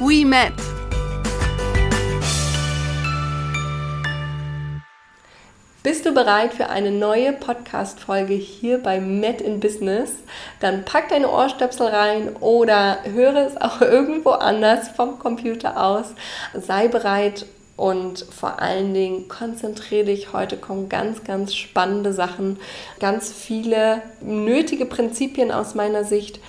we met. Bist du bereit für eine neue Podcast-Folge hier bei Met in Business? Dann pack deine Ohrstöpsel rein oder höre es auch irgendwo anders vom Computer aus. Sei bereit und vor allen Dingen konzentriere dich. Heute kommen ganz, ganz spannende Sachen, ganz viele nötige Prinzipien aus meiner Sicht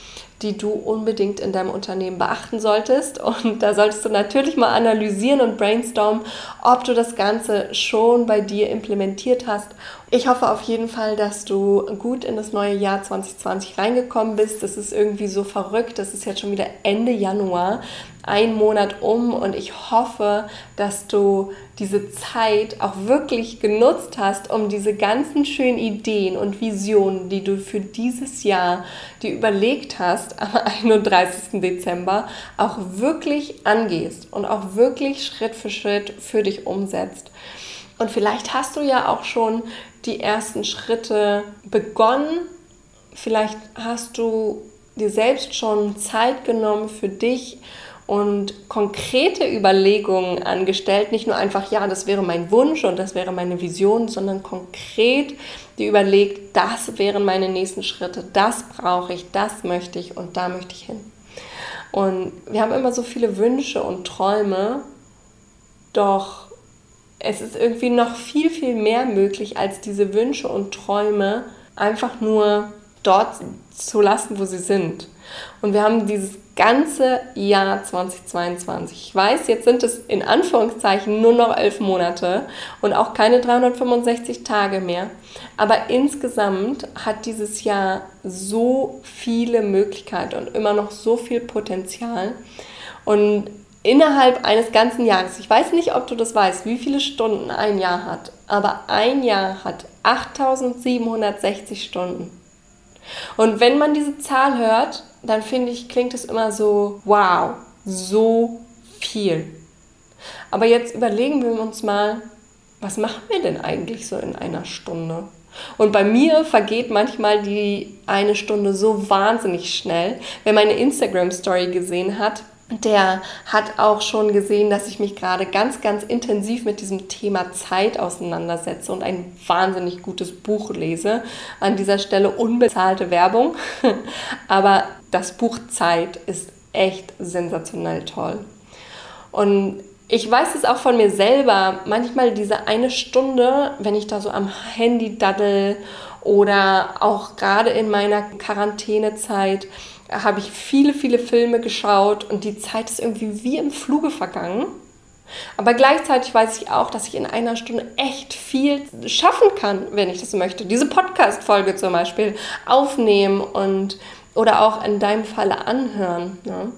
die du unbedingt in deinem Unternehmen beachten solltest. Und da solltest du natürlich mal analysieren und brainstormen, ob du das Ganze schon bei dir implementiert hast. Ich hoffe auf jeden Fall, dass du gut in das neue Jahr 2020 reingekommen bist. Das ist irgendwie so verrückt. Das ist jetzt schon wieder Ende Januar ein Monat um und ich hoffe, dass du diese Zeit auch wirklich genutzt hast, um diese ganzen schönen Ideen und Visionen, die du für dieses Jahr dir überlegt hast am 31. Dezember, auch wirklich angehst und auch wirklich Schritt für Schritt für dich umsetzt. Und vielleicht hast du ja auch schon die ersten Schritte begonnen. Vielleicht hast du dir selbst schon Zeit genommen für dich und konkrete Überlegungen angestellt. Nicht nur einfach, ja, das wäre mein Wunsch und das wäre meine Vision, sondern konkret die überlegt, das wären meine nächsten Schritte, das brauche ich, das möchte ich und da möchte ich hin. Und wir haben immer so viele Wünsche und Träume, doch es ist irgendwie noch viel, viel mehr möglich, als diese Wünsche und Träume einfach nur dort zu lassen, wo sie sind. Und wir haben dieses ganze Jahr 2022. Ich weiß, jetzt sind es in Anführungszeichen nur noch elf Monate und auch keine 365 Tage mehr. Aber insgesamt hat dieses Jahr so viele Möglichkeiten und immer noch so viel Potenzial. Und innerhalb eines ganzen Jahres, ich weiß nicht, ob du das weißt, wie viele Stunden ein Jahr hat, aber ein Jahr hat 8760 Stunden. Und wenn man diese Zahl hört, dann finde ich, klingt es immer so, wow, so viel. Aber jetzt überlegen wir uns mal, was machen wir denn eigentlich so in einer Stunde? Und bei mir vergeht manchmal die eine Stunde so wahnsinnig schnell. Wer meine Instagram-Story gesehen hat, der hat auch schon gesehen, dass ich mich gerade ganz, ganz intensiv mit diesem Thema Zeit auseinandersetze und ein wahnsinnig gutes Buch lese. An dieser Stelle unbezahlte Werbung, aber das Buch Zeit ist echt sensationell toll. Und ich weiß es auch von mir selber, manchmal diese eine Stunde, wenn ich da so am Handy daddel oder auch gerade in meiner Quarantänezeit, habe ich viele, viele Filme geschaut und die Zeit ist irgendwie wie im Fluge vergangen. Aber gleichzeitig weiß ich auch, dass ich in einer Stunde echt viel schaffen kann, wenn ich das möchte. Diese Podcast-Folge zum Beispiel aufnehmen und oder auch in deinem Falle anhören. Ne?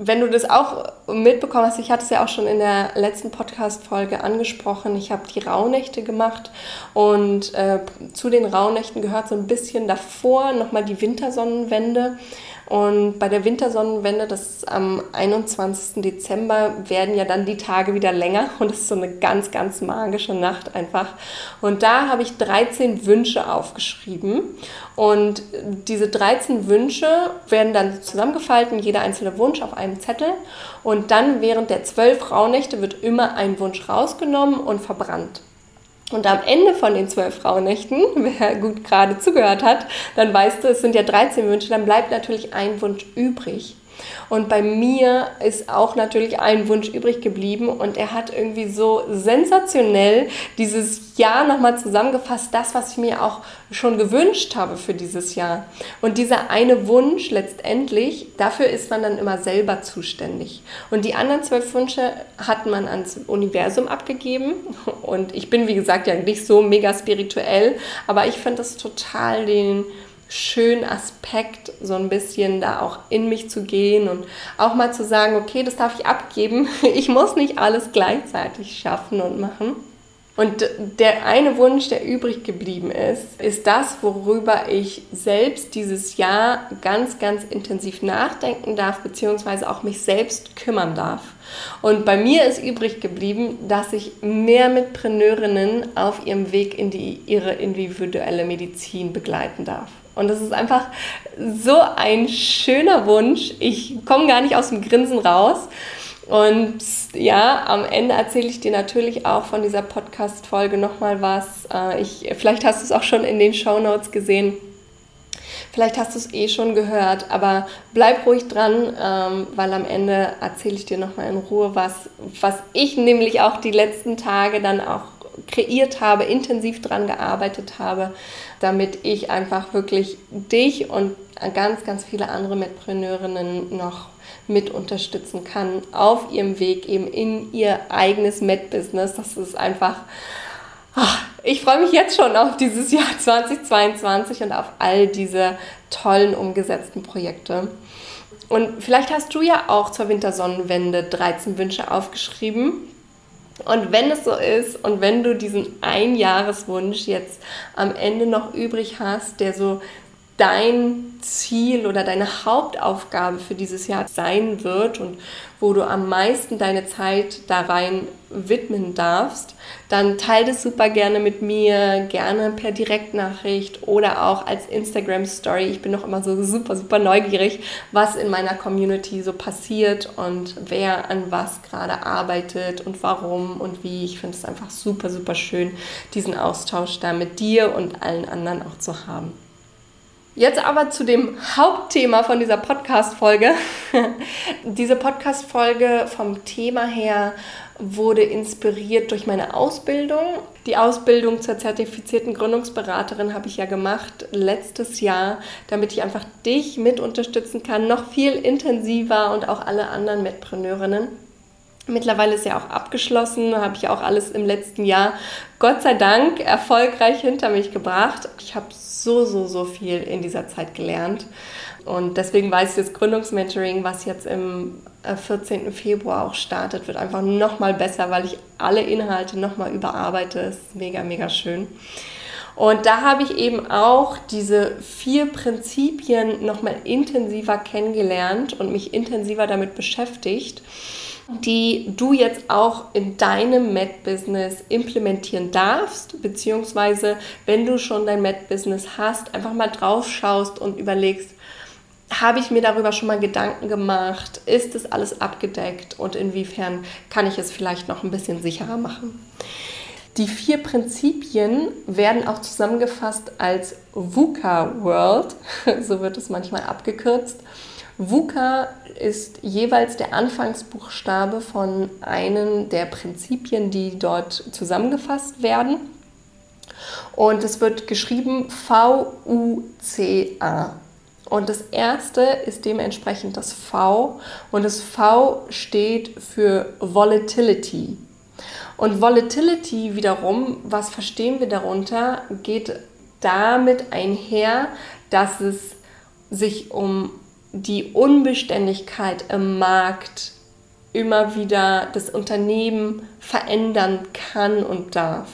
Wenn du das auch mitbekommen hast, ich hatte es ja auch schon in der letzten Podcast-Folge angesprochen, ich habe die Rauhnächte gemacht und äh, zu den Rauhnächten gehört so ein bisschen davor nochmal die Wintersonnenwende. Und bei der Wintersonnenwende, das ist am 21. Dezember, werden ja dann die Tage wieder länger und es ist so eine ganz, ganz magische Nacht einfach. Und da habe ich 13 Wünsche aufgeschrieben und diese 13 Wünsche werden dann zusammengefalten, jeder einzelne Wunsch auf einem Zettel. Und dann während der zwölf Rauhnächte wird immer ein Wunsch rausgenommen und verbrannt. Und am Ende von den zwölf Frauennächten, wer gut gerade zugehört hat, dann weißt du, es sind ja 13 Wünsche, dann bleibt natürlich ein Wunsch übrig. Und bei mir ist auch natürlich ein Wunsch übrig geblieben und er hat irgendwie so sensationell dieses Jahr nochmal zusammengefasst, das, was ich mir auch schon gewünscht habe für dieses Jahr. Und dieser eine Wunsch letztendlich, dafür ist man dann immer selber zuständig. Und die anderen zwölf Wünsche hat man ans Universum abgegeben. Und ich bin, wie gesagt, ja nicht so mega spirituell, aber ich finde das total den schönen Aspekt, so ein bisschen da auch in mich zu gehen und auch mal zu sagen, okay, das darf ich abgeben. Ich muss nicht alles gleichzeitig schaffen und machen. Und der eine Wunsch, der übrig geblieben ist, ist das, worüber ich selbst dieses Jahr ganz, ganz intensiv nachdenken darf, beziehungsweise auch mich selbst kümmern darf. Und bei mir ist übrig geblieben, dass ich mehr Mitpreneurinnen auf ihrem Weg in die, ihre individuelle Medizin begleiten darf. Und das ist einfach so ein schöner Wunsch. Ich komme gar nicht aus dem Grinsen raus. Und ja, am Ende erzähle ich dir natürlich auch von dieser Podcast-Folge nochmal was. Äh, ich, vielleicht hast du es auch schon in den Show Notes gesehen. Vielleicht hast du es eh schon gehört, aber bleib ruhig dran, ähm, weil am Ende erzähle ich dir nochmal in Ruhe was, was ich nämlich auch die letzten Tage dann auch kreiert habe, intensiv dran gearbeitet habe, damit ich einfach wirklich dich und ganz, ganz viele andere Mitpreneurinnen noch mit unterstützen kann auf ihrem Weg eben in ihr eigenes Med-Business. Das ist einfach, ach, ich freue mich jetzt schon auf dieses Jahr 2022 und auf all diese tollen umgesetzten Projekte. Und vielleicht hast du ja auch zur Wintersonnenwende 13 Wünsche aufgeschrieben. Und wenn es so ist und wenn du diesen Einjahreswunsch jetzt am Ende noch übrig hast, der so dein Ziel oder deine Hauptaufgabe für dieses Jahr sein wird und wo du am meisten deine Zeit da rein widmen darfst, dann teile das super gerne mit mir, gerne per Direktnachricht oder auch als Instagram Story. Ich bin noch immer so super, super neugierig, was in meiner Community so passiert und wer an was gerade arbeitet und warum und wie. Ich finde es einfach super, super schön, diesen Austausch da mit dir und allen anderen auch zu haben. Jetzt aber zu dem Hauptthema von dieser Podcast-Folge. Diese Podcast-Folge vom Thema her wurde inspiriert durch meine Ausbildung. Die Ausbildung zur zertifizierten Gründungsberaterin habe ich ja gemacht letztes Jahr, damit ich einfach dich mit unterstützen kann, noch viel intensiver und auch alle anderen Mitpreneurinnen. Mittlerweile ist ja auch abgeschlossen, habe ich auch alles im letzten Jahr Gott sei Dank erfolgreich hinter mich gebracht. Ich habe so, so, so viel in dieser Zeit gelernt. Und deswegen weiß ich, das Gründungsmentoring, was jetzt im 14. Äh, Februar auch startet, wird einfach nochmal besser, weil ich alle Inhalte nochmal überarbeite. Ist mega, mega schön. Und da habe ich eben auch diese vier Prinzipien nochmal intensiver kennengelernt und mich intensiver damit beschäftigt die du jetzt auch in deinem Med-Business implementieren darfst, beziehungsweise wenn du schon dein Med-Business hast, einfach mal drauf schaust und überlegst, habe ich mir darüber schon mal Gedanken gemacht? Ist es alles abgedeckt und inwiefern kann ich es vielleicht noch ein bisschen sicherer machen? Die vier Prinzipien werden auch zusammengefasst als VUCA World, so wird es manchmal abgekürzt. VUCA ist jeweils der Anfangsbuchstabe von einem der Prinzipien, die dort zusammengefasst werden. Und es wird geschrieben V-U-C-A. Und das erste ist dementsprechend das V und das V steht für Volatility. Und Volatility wiederum, was verstehen wir darunter, geht damit einher, dass es sich um die Unbeständigkeit im Markt immer wieder das Unternehmen verändern kann und darf.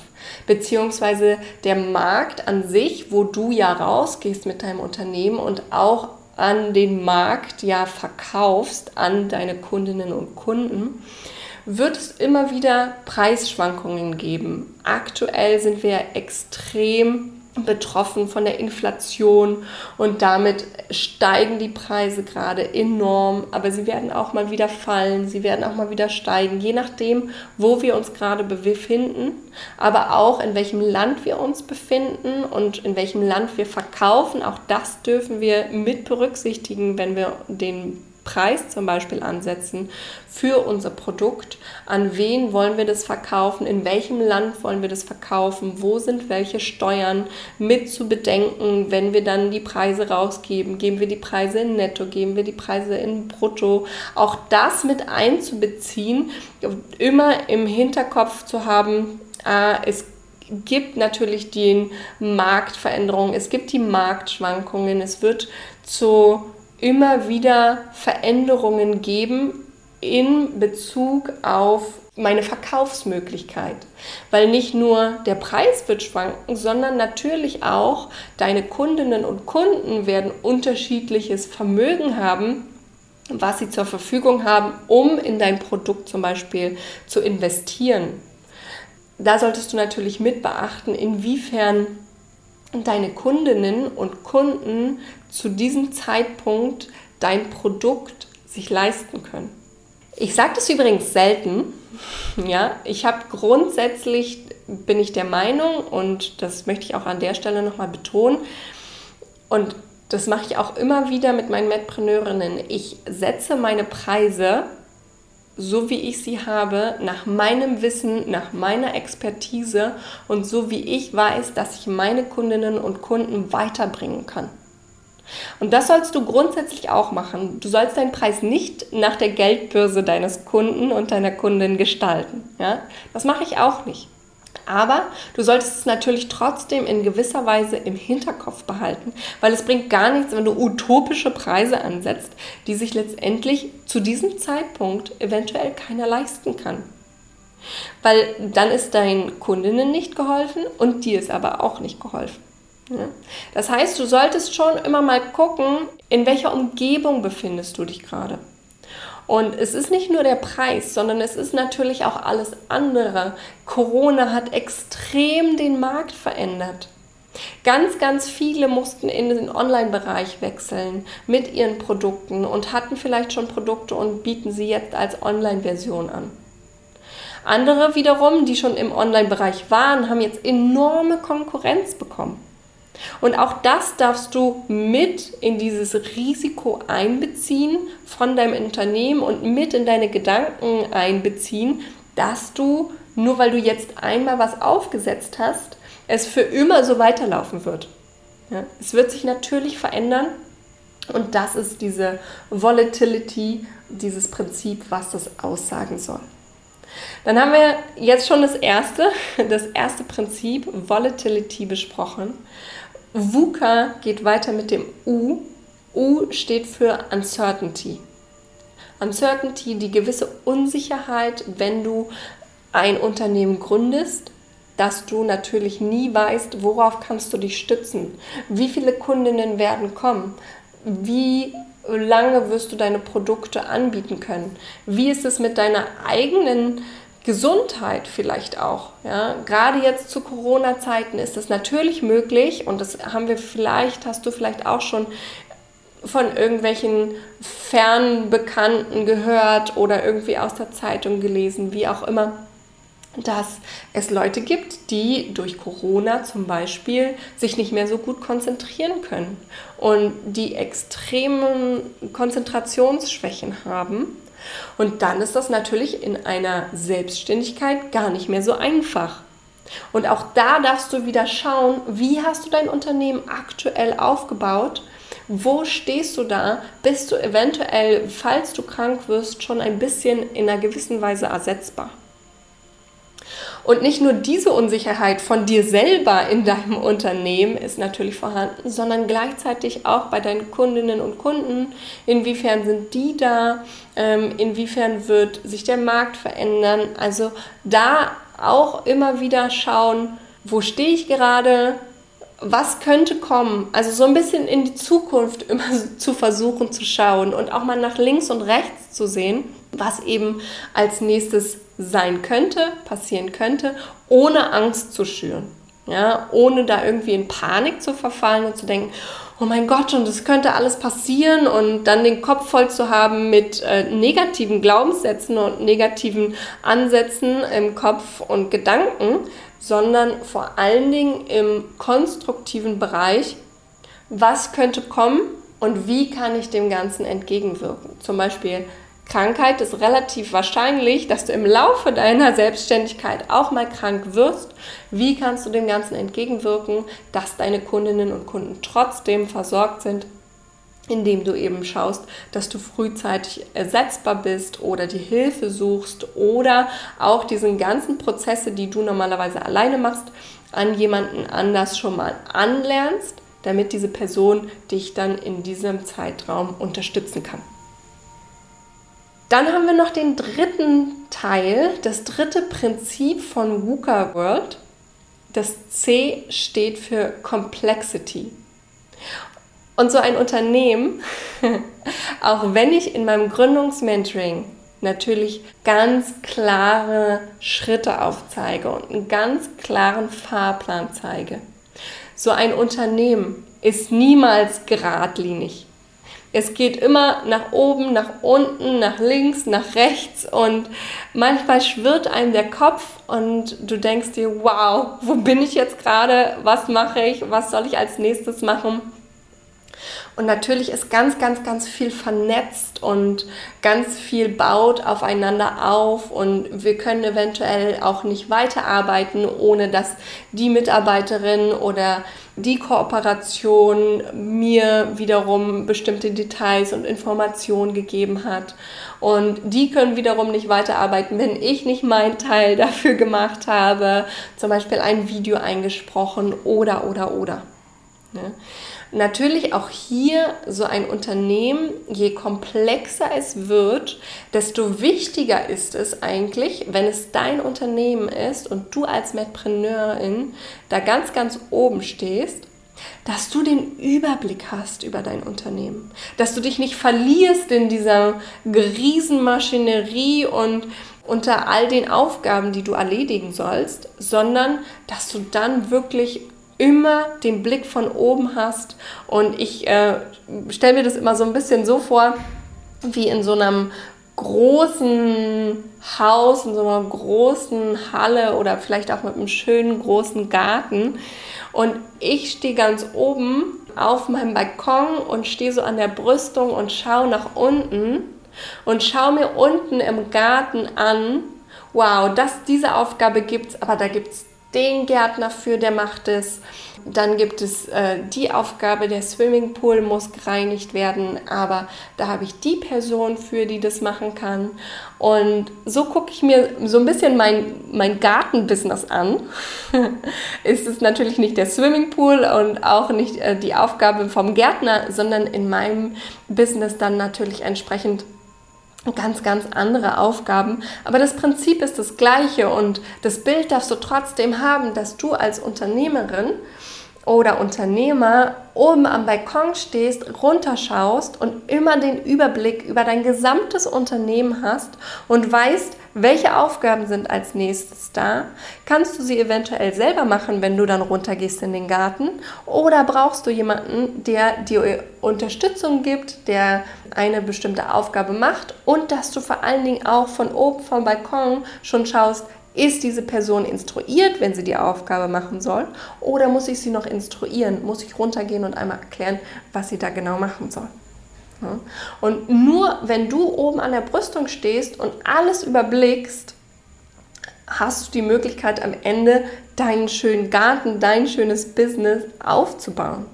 Beziehungsweise der Markt an sich, wo du ja rausgehst mit deinem Unternehmen und auch an den Markt ja verkaufst an deine Kundinnen und Kunden, wird es immer wieder Preisschwankungen geben. Aktuell sind wir extrem betroffen von der Inflation und damit steigen die Preise gerade enorm, aber sie werden auch mal wieder fallen, sie werden auch mal wieder steigen, je nachdem, wo wir uns gerade befinden, aber auch in welchem Land wir uns befinden und in welchem Land wir verkaufen. Auch das dürfen wir mit berücksichtigen, wenn wir den Preis zum Beispiel ansetzen für unser Produkt. An wen wollen wir das verkaufen? In welchem Land wollen wir das verkaufen? Wo sind welche Steuern mit zu bedenken, wenn wir dann die Preise rausgeben? Geben wir die Preise in Netto? Geben wir die Preise in Brutto? Auch das mit einzubeziehen, immer im Hinterkopf zu haben, ah, es gibt natürlich die Marktveränderungen, es gibt die Marktschwankungen, es wird zu immer wieder Veränderungen geben in Bezug auf meine Verkaufsmöglichkeit. Weil nicht nur der Preis wird schwanken, sondern natürlich auch deine Kundinnen und Kunden werden unterschiedliches Vermögen haben, was sie zur Verfügung haben, um in dein Produkt zum Beispiel zu investieren. Da solltest du natürlich mit beachten, inwiefern deine Kundinnen und Kunden zu diesem Zeitpunkt dein Produkt sich leisten können. Ich sage das übrigens selten. Ja, ich habe grundsätzlich bin ich der Meinung und das möchte ich auch an der Stelle nochmal betonen und das mache ich auch immer wieder mit meinen Medpreneurinnen. Ich setze meine Preise so wie ich sie habe, nach meinem Wissen, nach meiner Expertise und so wie ich weiß, dass ich meine Kundinnen und Kunden weiterbringen kann. Und das sollst du grundsätzlich auch machen. Du sollst deinen Preis nicht nach der Geldbörse deines Kunden und deiner Kundin gestalten. Ja? Das mache ich auch nicht. Aber du solltest es natürlich trotzdem in gewisser Weise im Hinterkopf behalten, weil es bringt gar nichts, wenn du utopische Preise ansetzt, die sich letztendlich zu diesem Zeitpunkt eventuell keiner leisten kann. Weil dann ist deinen Kundinnen nicht geholfen und dir ist aber auch nicht geholfen. Das heißt, du solltest schon immer mal gucken, in welcher Umgebung befindest du dich gerade. Und es ist nicht nur der Preis, sondern es ist natürlich auch alles andere. Corona hat extrem den Markt verändert. Ganz, ganz viele mussten in den Online-Bereich wechseln mit ihren Produkten und hatten vielleicht schon Produkte und bieten sie jetzt als Online-Version an. Andere wiederum, die schon im Online-Bereich waren, haben jetzt enorme Konkurrenz bekommen. Und auch das darfst du mit in dieses Risiko einbeziehen von deinem Unternehmen und mit in deine Gedanken einbeziehen, dass du, nur weil du jetzt einmal was aufgesetzt hast, es für immer so weiterlaufen wird. Ja, es wird sich natürlich verändern und das ist diese Volatility, dieses Prinzip, was das aussagen soll. Dann haben wir jetzt schon das erste, das erste Prinzip Volatility besprochen. VUCA geht weiter mit dem U. U steht für Uncertainty. Uncertainty, die gewisse Unsicherheit, wenn du ein Unternehmen gründest, dass du natürlich nie weißt, worauf kannst du dich stützen, wie viele Kundinnen werden kommen, wie lange wirst du deine Produkte anbieten können, wie ist es mit deiner eigenen Gesundheit vielleicht auch. Ja? Gerade jetzt zu Corona-Zeiten ist es natürlich möglich und das haben wir vielleicht, hast du vielleicht auch schon von irgendwelchen Fernbekannten gehört oder irgendwie aus der Zeitung gelesen, wie auch immer, dass es Leute gibt, die durch Corona zum Beispiel sich nicht mehr so gut konzentrieren können und die extremen Konzentrationsschwächen haben und dann ist das natürlich in einer Selbstständigkeit gar nicht mehr so einfach. Und auch da darfst du wieder schauen, wie hast du dein Unternehmen aktuell aufgebaut? Wo stehst du da? Bist du eventuell, falls du krank wirst, schon ein bisschen in einer gewissen Weise ersetzbar? Und nicht nur diese Unsicherheit von dir selber in deinem Unternehmen ist natürlich vorhanden, sondern gleichzeitig auch bei deinen Kundinnen und Kunden. Inwiefern sind die da? Ähm, inwiefern wird sich der Markt verändern? Also da auch immer wieder schauen, wo stehe ich gerade? Was könnte kommen? Also so ein bisschen in die Zukunft immer zu versuchen zu schauen und auch mal nach links und rechts zu sehen, was eben als nächstes sein könnte, passieren könnte, ohne Angst zu schüren. Ja, ohne da irgendwie in Panik zu verfallen und zu denken, oh mein Gott, und es könnte alles passieren und dann den Kopf voll zu haben mit äh, negativen Glaubenssätzen und negativen Ansätzen im Kopf und Gedanken, sondern vor allen Dingen im konstruktiven Bereich, was könnte kommen und wie kann ich dem Ganzen entgegenwirken. Zum Beispiel Krankheit ist relativ wahrscheinlich, dass du im Laufe deiner Selbstständigkeit auch mal krank wirst. Wie kannst du dem Ganzen entgegenwirken, dass deine Kundinnen und Kunden trotzdem versorgt sind indem du eben schaust, dass du frühzeitig ersetzbar bist oder die Hilfe suchst oder auch diesen ganzen Prozesse, die du normalerweise alleine machst, an jemanden anders schon mal anlernst, damit diese Person dich dann in diesem Zeitraum unterstützen kann. Dann haben wir noch den dritten Teil, das dritte Prinzip von VUCA World. Das C steht für Complexity. Und so ein Unternehmen, auch wenn ich in meinem Gründungsmentoring natürlich ganz klare Schritte aufzeige und einen ganz klaren Fahrplan zeige, so ein Unternehmen ist niemals geradlinig. Es geht immer nach oben, nach unten, nach links, nach rechts und manchmal schwirrt einem der Kopf und du denkst dir, wow, wo bin ich jetzt gerade? Was mache ich? Was soll ich als nächstes machen? Und natürlich ist ganz, ganz, ganz viel vernetzt und ganz viel baut aufeinander auf und wir können eventuell auch nicht weiterarbeiten, ohne dass die Mitarbeiterin oder die Kooperation mir wiederum bestimmte Details und Informationen gegeben hat. Und die können wiederum nicht weiterarbeiten, wenn ich nicht meinen Teil dafür gemacht habe, zum Beispiel ein Video eingesprochen oder, oder, oder. Ne? Natürlich auch hier so ein Unternehmen, je komplexer es wird, desto wichtiger ist es eigentlich, wenn es dein Unternehmen ist und du als Medpreneurin da ganz, ganz oben stehst, dass du den Überblick hast über dein Unternehmen, dass du dich nicht verlierst in dieser Riesenmaschinerie und unter all den Aufgaben, die du erledigen sollst, sondern dass du dann wirklich immer den Blick von oben hast. Und ich äh, stelle mir das immer so ein bisschen so vor, wie in so einem großen Haus, in so einer großen Halle oder vielleicht auch mit einem schönen großen Garten. Und ich stehe ganz oben auf meinem Balkon und stehe so an der Brüstung und schaue nach unten und schaue mir unten im Garten an, wow, das, diese Aufgabe gibt es, aber da gibt es den Gärtner für, der macht es. Dann gibt es äh, die Aufgabe, der Swimmingpool muss gereinigt werden, aber da habe ich die Person für, die das machen kann. Und so gucke ich mir so ein bisschen mein, mein Gartenbusiness an. ist es natürlich nicht der Swimmingpool und auch nicht äh, die Aufgabe vom Gärtner, sondern in meinem Business dann natürlich entsprechend ganz, ganz andere Aufgaben. Aber das Prinzip ist das gleiche und das Bild darfst du trotzdem haben, dass du als Unternehmerin oder Unternehmer oben am Balkon stehst, runterschaust und immer den Überblick über dein gesamtes Unternehmen hast und weißt, welche Aufgaben sind als nächstes da? Kannst du sie eventuell selber machen, wenn du dann runtergehst in den Garten? Oder brauchst du jemanden, der dir Unterstützung gibt, der eine bestimmte Aufgabe macht und dass du vor allen Dingen auch von oben vom Balkon schon schaust, ist diese Person instruiert, wenn sie die Aufgabe machen soll? Oder muss ich sie noch instruieren? Muss ich runtergehen und einmal erklären, was sie da genau machen soll? Und nur wenn du oben an der Brüstung stehst und alles überblickst, hast du die Möglichkeit am Ende deinen schönen Garten, dein schönes Business aufzubauen.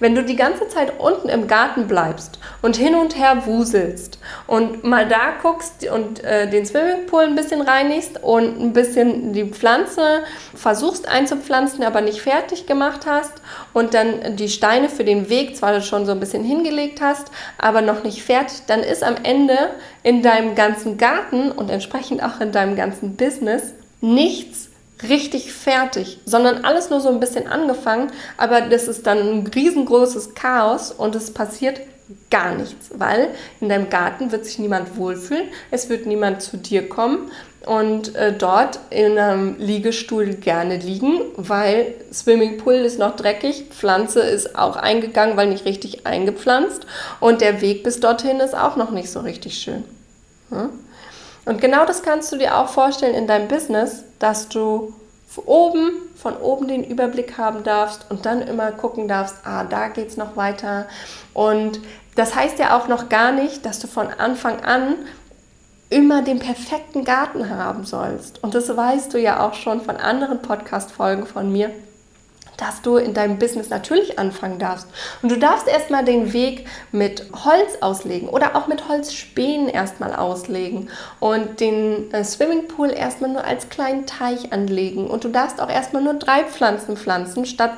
Wenn du die ganze Zeit unten im Garten bleibst und hin und her wuselst und mal da guckst und äh, den Swimmingpool ein bisschen reinigst und ein bisschen die Pflanze versuchst einzupflanzen, aber nicht fertig gemacht hast und dann die Steine für den Weg zwar schon so ein bisschen hingelegt hast, aber noch nicht fertig, dann ist am Ende in deinem ganzen Garten und entsprechend auch in deinem ganzen Business nichts richtig fertig, sondern alles nur so ein bisschen angefangen, aber das ist dann ein riesengroßes Chaos und es passiert gar nichts, weil in deinem Garten wird sich niemand wohlfühlen, es wird niemand zu dir kommen und äh, dort in einem Liegestuhl gerne liegen, weil Swimmingpool ist noch dreckig, Pflanze ist auch eingegangen, weil nicht richtig eingepflanzt und der Weg bis dorthin ist auch noch nicht so richtig schön. Hm? Und genau das kannst du dir auch vorstellen in deinem Business, dass du oben, von oben den Überblick haben darfst und dann immer gucken darfst, ah, da es noch weiter. Und das heißt ja auch noch gar nicht, dass du von Anfang an immer den perfekten Garten haben sollst. Und das weißt du ja auch schon von anderen Podcast-Folgen von mir, dass du in deinem Business natürlich anfangen darfst. Und du darfst erstmal den Weg mit Holz auslegen oder auch mit Holzspänen erstmal auslegen und den äh, Swimmingpool erstmal nur als kleinen Teich anlegen. Und du darfst auch erstmal nur drei Pflanzen pflanzen statt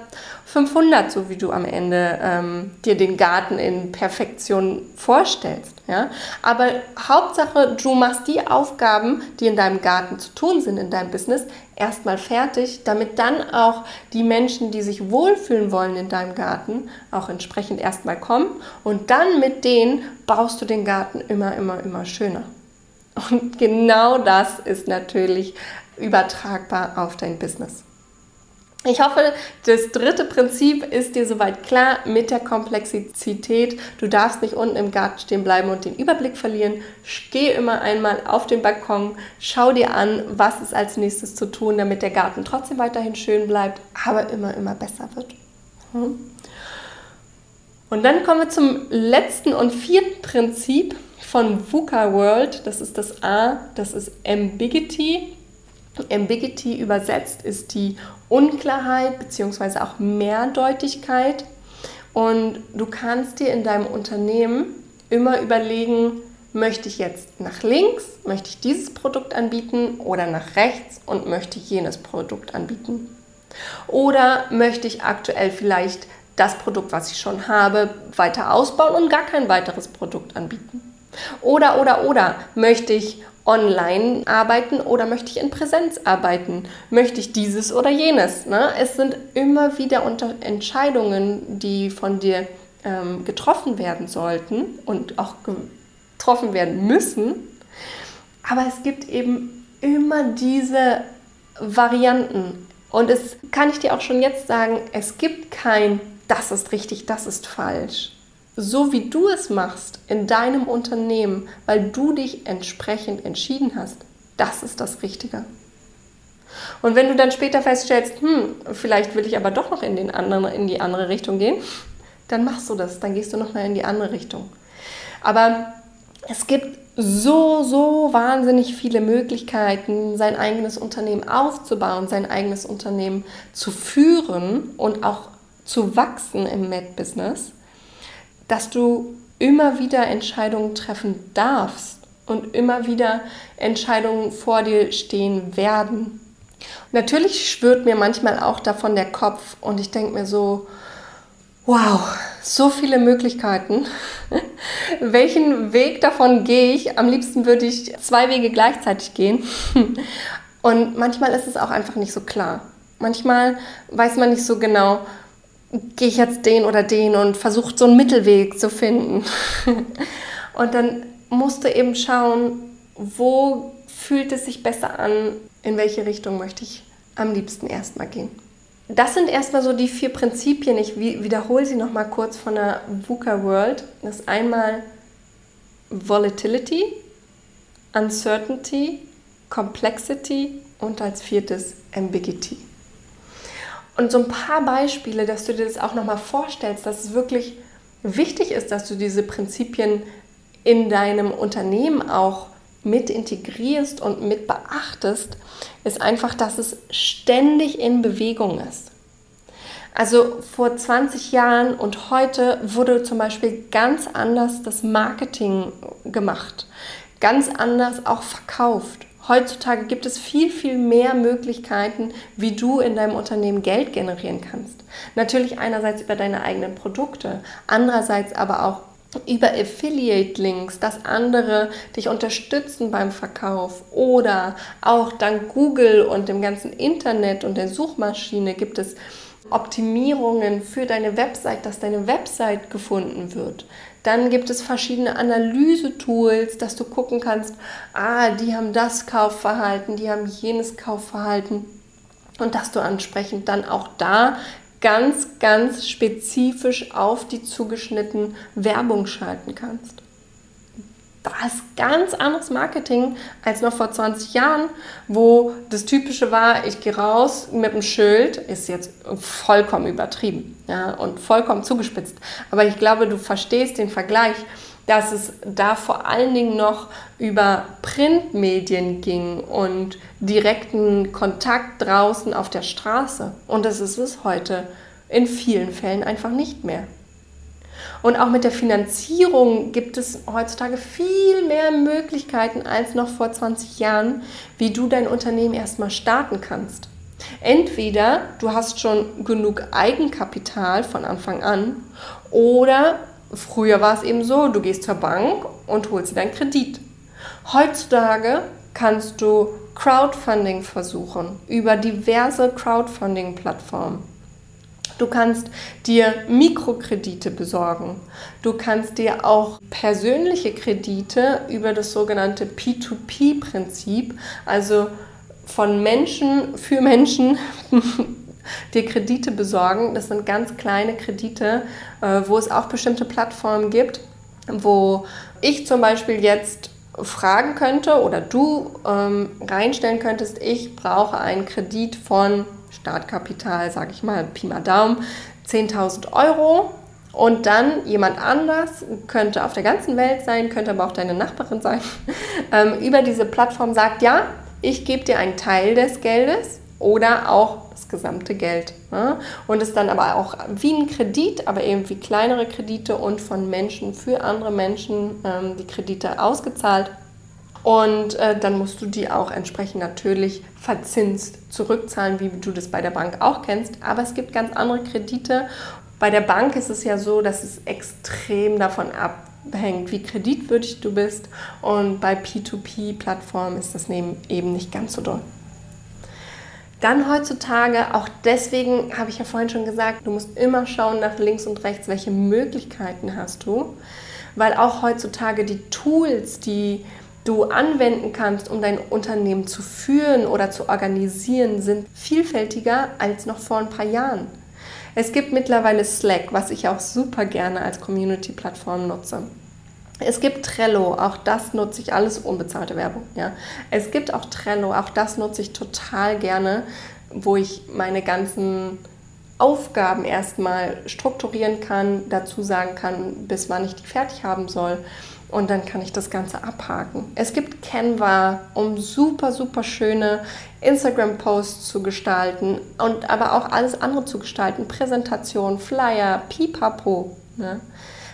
500, so wie du am Ende ähm, dir den Garten in Perfektion vorstellst. Ja? Aber Hauptsache, du machst die Aufgaben, die in deinem Garten zu tun sind, in deinem Business, erstmal fertig, damit dann auch die Menschen, die sich wohlfühlen wollen in deinem Garten, auch entsprechend erstmal kommen. Und dann mit denen baust du den Garten immer, immer, immer schöner. Und genau das ist natürlich übertragbar auf dein Business. Ich hoffe, das dritte Prinzip ist dir soweit klar mit der Komplexität. Du darfst nicht unten im Garten stehen bleiben und den Überblick verlieren. Geh immer einmal auf den Balkon, schau dir an, was ist als nächstes zu tun, damit der Garten trotzdem weiterhin schön bleibt, aber immer, immer besser wird. Hm? Und dann kommen wir zum letzten und vierten Prinzip von VUCA World. Das ist das A, das ist Ambiguity. Ambiguity übersetzt ist die Unklarheit bzw. auch Mehrdeutigkeit. Und du kannst dir in deinem Unternehmen immer überlegen, möchte ich jetzt nach links, möchte ich dieses Produkt anbieten oder nach rechts und möchte ich jenes Produkt anbieten. Oder möchte ich aktuell vielleicht das Produkt, was ich schon habe, weiter ausbauen und gar kein weiteres Produkt anbieten. Oder, oder, oder möchte ich online arbeiten oder möchte ich in Präsenz arbeiten? Möchte ich dieses oder jenes? Ne? Es sind immer wieder Entscheidungen, die von dir ähm, getroffen werden sollten und auch getroffen werden müssen. Aber es gibt eben immer diese Varianten. Und es kann ich dir auch schon jetzt sagen, es gibt kein, das ist richtig, das ist falsch so wie du es machst in deinem Unternehmen, weil du dich entsprechend entschieden hast, das ist das Richtige. Und wenn du dann später feststellst, hm, vielleicht will ich aber doch noch in, den anderen, in die andere Richtung gehen, dann machst du das, dann gehst du noch mal in die andere Richtung. Aber es gibt so, so wahnsinnig viele Möglichkeiten, sein eigenes Unternehmen aufzubauen, sein eigenes Unternehmen zu führen und auch zu wachsen im Med-Business dass du immer wieder Entscheidungen treffen darfst und immer wieder Entscheidungen vor dir stehen werden. Natürlich schwirrt mir manchmal auch davon der Kopf und ich denke mir so, wow, so viele Möglichkeiten. Welchen Weg davon gehe ich? Am liebsten würde ich zwei Wege gleichzeitig gehen. und manchmal ist es auch einfach nicht so klar. Manchmal weiß man nicht so genau, gehe ich jetzt den oder den und versucht so einen Mittelweg zu finden. und dann musst du eben schauen, wo fühlt es sich besser an, in welche Richtung möchte ich am liebsten erstmal gehen. Das sind erstmal so die vier Prinzipien. Ich wiederhole sie nochmal kurz von der VUCA World. Das ist einmal Volatility, Uncertainty, Complexity und als viertes Ambiguity. Und so ein paar Beispiele, dass du dir das auch nochmal vorstellst, dass es wirklich wichtig ist, dass du diese Prinzipien in deinem Unternehmen auch mit integrierst und mit beachtest, ist einfach, dass es ständig in Bewegung ist. Also vor 20 Jahren und heute wurde zum Beispiel ganz anders das Marketing gemacht, ganz anders auch verkauft. Heutzutage gibt es viel, viel mehr Möglichkeiten, wie du in deinem Unternehmen Geld generieren kannst. Natürlich einerseits über deine eigenen Produkte, andererseits aber auch über Affiliate-Links, dass andere dich unterstützen beim Verkauf oder auch dank Google und dem ganzen Internet und der Suchmaschine gibt es Optimierungen für deine Website, dass deine Website gefunden wird. Dann gibt es verschiedene Analyse-Tools, dass du gucken kannst, ah, die haben das Kaufverhalten, die haben jenes Kaufverhalten und dass du ansprechend dann auch da ganz, ganz spezifisch auf die zugeschnitten Werbung schalten kannst das ganz anderes Marketing als noch vor 20 Jahren, wo das Typische war, ich gehe raus mit einem Schild, ist jetzt vollkommen übertrieben ja, und vollkommen zugespitzt. Aber ich glaube, du verstehst den Vergleich, dass es da vor allen Dingen noch über Printmedien ging und direkten Kontakt draußen auf der Straße. Und das ist es heute in vielen Fällen einfach nicht mehr. Und auch mit der Finanzierung gibt es heutzutage viel mehr Möglichkeiten als noch vor 20 Jahren, wie du dein Unternehmen erstmal starten kannst. Entweder du hast schon genug Eigenkapital von Anfang an oder früher war es eben so, du gehst zur Bank und holst dir deinen Kredit. Heutzutage kannst du Crowdfunding versuchen über diverse Crowdfunding-Plattformen. Du kannst dir Mikrokredite besorgen. Du kannst dir auch persönliche Kredite über das sogenannte P2P-Prinzip, also von Menschen für Menschen, dir Kredite besorgen. Das sind ganz kleine Kredite, äh, wo es auch bestimmte Plattformen gibt, wo ich zum Beispiel jetzt fragen könnte oder du ähm, reinstellen könntest, ich brauche einen Kredit von Startkapital, sage ich mal, Pi mal Daumen, 10.000 Euro. Und dann jemand anders, könnte auf der ganzen Welt sein, könnte aber auch deine Nachbarin sein, ähm, über diese Plattform sagt, ja, ich gebe dir einen Teil des Geldes oder auch das gesamte Geld. Ne? Und es dann aber auch wie ein Kredit, aber eben wie kleinere Kredite und von Menschen für andere Menschen ähm, die Kredite ausgezahlt. Und äh, dann musst du die auch entsprechend natürlich verzinst zurückzahlen, wie du das bei der Bank auch kennst. Aber es gibt ganz andere Kredite. Bei der Bank ist es ja so, dass es extrem davon abhängt, wie kreditwürdig du bist. Und bei P2P-Plattformen ist das eben nicht ganz so doll. Dann heutzutage, auch deswegen habe ich ja vorhin schon gesagt, du musst immer schauen nach links und rechts, welche Möglichkeiten hast du. Weil auch heutzutage die Tools, die du anwenden kannst, um dein Unternehmen zu führen oder zu organisieren, sind vielfältiger als noch vor ein paar Jahren. Es gibt mittlerweile Slack, was ich auch super gerne als Community-Plattform nutze. Es gibt Trello, auch das nutze ich alles unbezahlte Werbung. Ja. Es gibt auch Trello, auch das nutze ich total gerne, wo ich meine ganzen Aufgaben erstmal strukturieren kann, dazu sagen kann, bis wann ich die fertig haben soll und dann kann ich das Ganze abhaken. Es gibt Canva, um super, super schöne Instagram-Posts zu gestalten und aber auch alles andere zu gestalten. Präsentation, Flyer, Pipapo. Ne?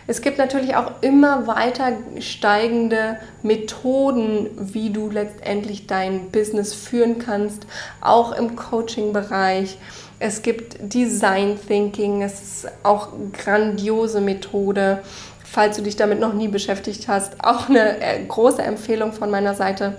Es gibt natürlich auch immer weiter steigende Methoden, wie du letztendlich dein Business führen kannst, auch im Coaching-Bereich. Es gibt Design Thinking, es ist auch grandiose Methode falls du dich damit noch nie beschäftigt hast, auch eine äh, große Empfehlung von meiner Seite.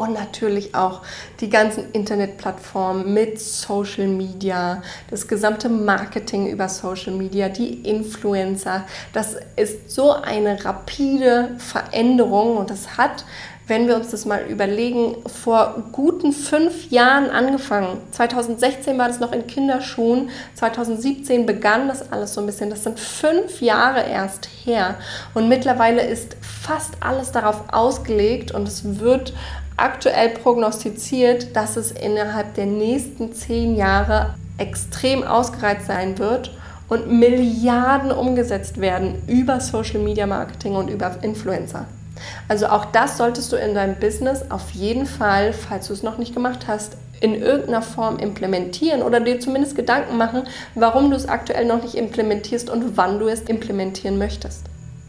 Und natürlich auch die ganzen Internetplattformen mit Social Media, das gesamte Marketing über Social Media, die Influencer. Das ist so eine rapide Veränderung und das hat wenn wir uns das mal überlegen, vor guten fünf Jahren angefangen. 2016 war das noch in Kinderschuhen, 2017 begann das alles so ein bisschen. Das sind fünf Jahre erst her. Und mittlerweile ist fast alles darauf ausgelegt und es wird aktuell prognostiziert, dass es innerhalb der nächsten zehn Jahre extrem ausgereizt sein wird und Milliarden umgesetzt werden über Social Media Marketing und über Influencer. Also auch das solltest du in deinem Business auf jeden Fall, falls du es noch nicht gemacht hast, in irgendeiner Form implementieren oder dir zumindest Gedanken machen, warum du es aktuell noch nicht implementierst und wann du es implementieren möchtest.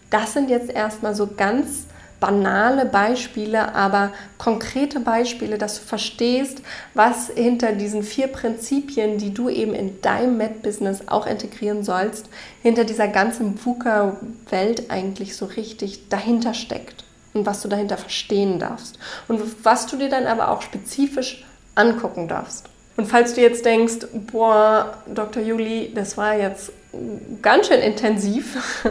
Das sind jetzt erstmal so ganz banale Beispiele, aber konkrete Beispiele, dass du verstehst, was hinter diesen vier Prinzipien, die du eben in deinem Med-Business auch integrieren sollst, hinter dieser ganzen VUCA-Welt eigentlich so richtig dahinter steckt und was du dahinter verstehen darfst und was du dir dann aber auch spezifisch angucken darfst. Und falls du jetzt denkst, boah, Dr. Juli, das war jetzt ganz schön intensiv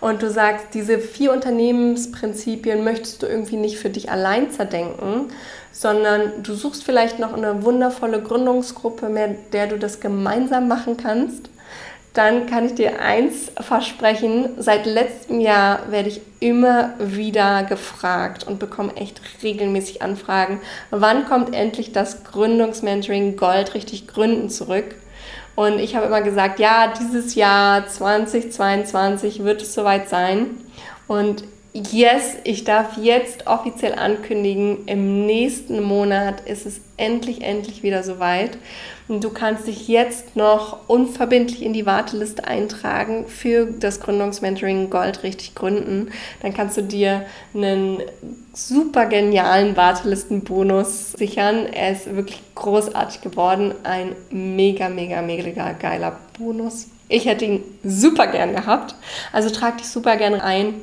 und du sagst, diese vier Unternehmensprinzipien möchtest du irgendwie nicht für dich allein zerdenken, sondern du suchst vielleicht noch eine wundervolle Gründungsgruppe, mit der du das gemeinsam machen kannst, dann kann ich dir eins versprechen. Seit letztem Jahr werde ich immer wieder gefragt und bekomme echt regelmäßig Anfragen, wann kommt endlich das Gründungsmentoring Gold richtig gründen zurück? Und ich habe immer gesagt, ja, dieses Jahr 2022 wird es soweit sein. Und yes, ich darf jetzt offiziell ankündigen, im nächsten Monat ist es endlich, endlich wieder soweit. Du kannst dich jetzt noch unverbindlich in die Warteliste eintragen für das Gründungsmentoring Gold richtig gründen. Dann kannst du dir einen super genialen Wartelistenbonus sichern. Er ist wirklich großartig geworden. Ein mega, mega, mega geiler Bonus. Ich hätte ihn super gern gehabt. Also trag dich super gern ein.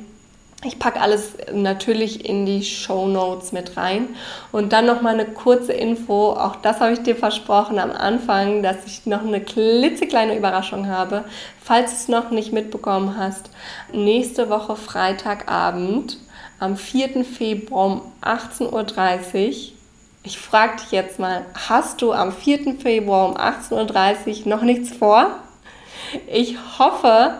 Ich packe alles natürlich in die Show Notes mit rein. Und dann noch mal eine kurze Info. Auch das habe ich dir versprochen am Anfang, dass ich noch eine klitzekleine Überraschung habe. Falls du es noch nicht mitbekommen hast, nächste Woche Freitagabend am 4. Februar um 18.30 Uhr. Ich frage dich jetzt mal, hast du am 4. Februar um 18.30 Uhr noch nichts vor? Ich hoffe,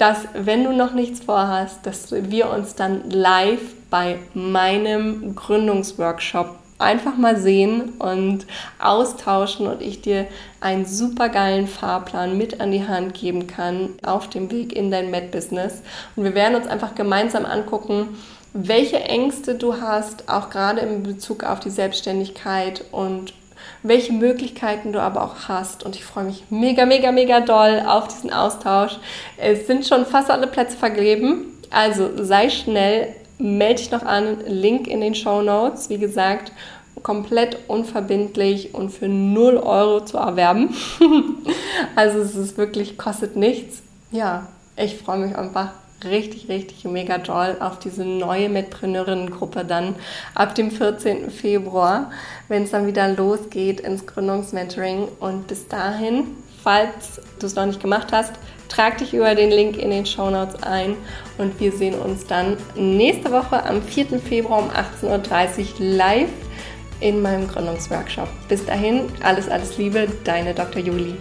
dass wenn du noch nichts vorhast, dass wir uns dann live bei meinem Gründungsworkshop einfach mal sehen und austauschen und ich dir einen super geilen Fahrplan mit an die Hand geben kann auf dem Weg in dein Med-Business. Und wir werden uns einfach gemeinsam angucken, welche Ängste du hast, auch gerade in Bezug auf die Selbstständigkeit und welche Möglichkeiten du aber auch hast. Und ich freue mich mega, mega, mega doll auf diesen Austausch. Es sind schon fast alle Plätze vergeben. Also sei schnell, melde dich noch an. Link in den Show Notes. Wie gesagt, komplett unverbindlich und für 0 Euro zu erwerben. also es ist wirklich, kostet nichts. Ja, ich freue mich einfach richtig, richtig mega toll auf diese neue Mitpreneurinnen-Gruppe dann ab dem 14. Februar, wenn es dann wieder losgeht ins Gründungsmentoring. Und bis dahin, falls du es noch nicht gemacht hast, trag dich über den Link in den Show Notes ein und wir sehen uns dann nächste Woche am 4. Februar um 18.30 Uhr live in meinem Gründungsworkshop. Bis dahin, alles, alles Liebe, deine Dr. Juli.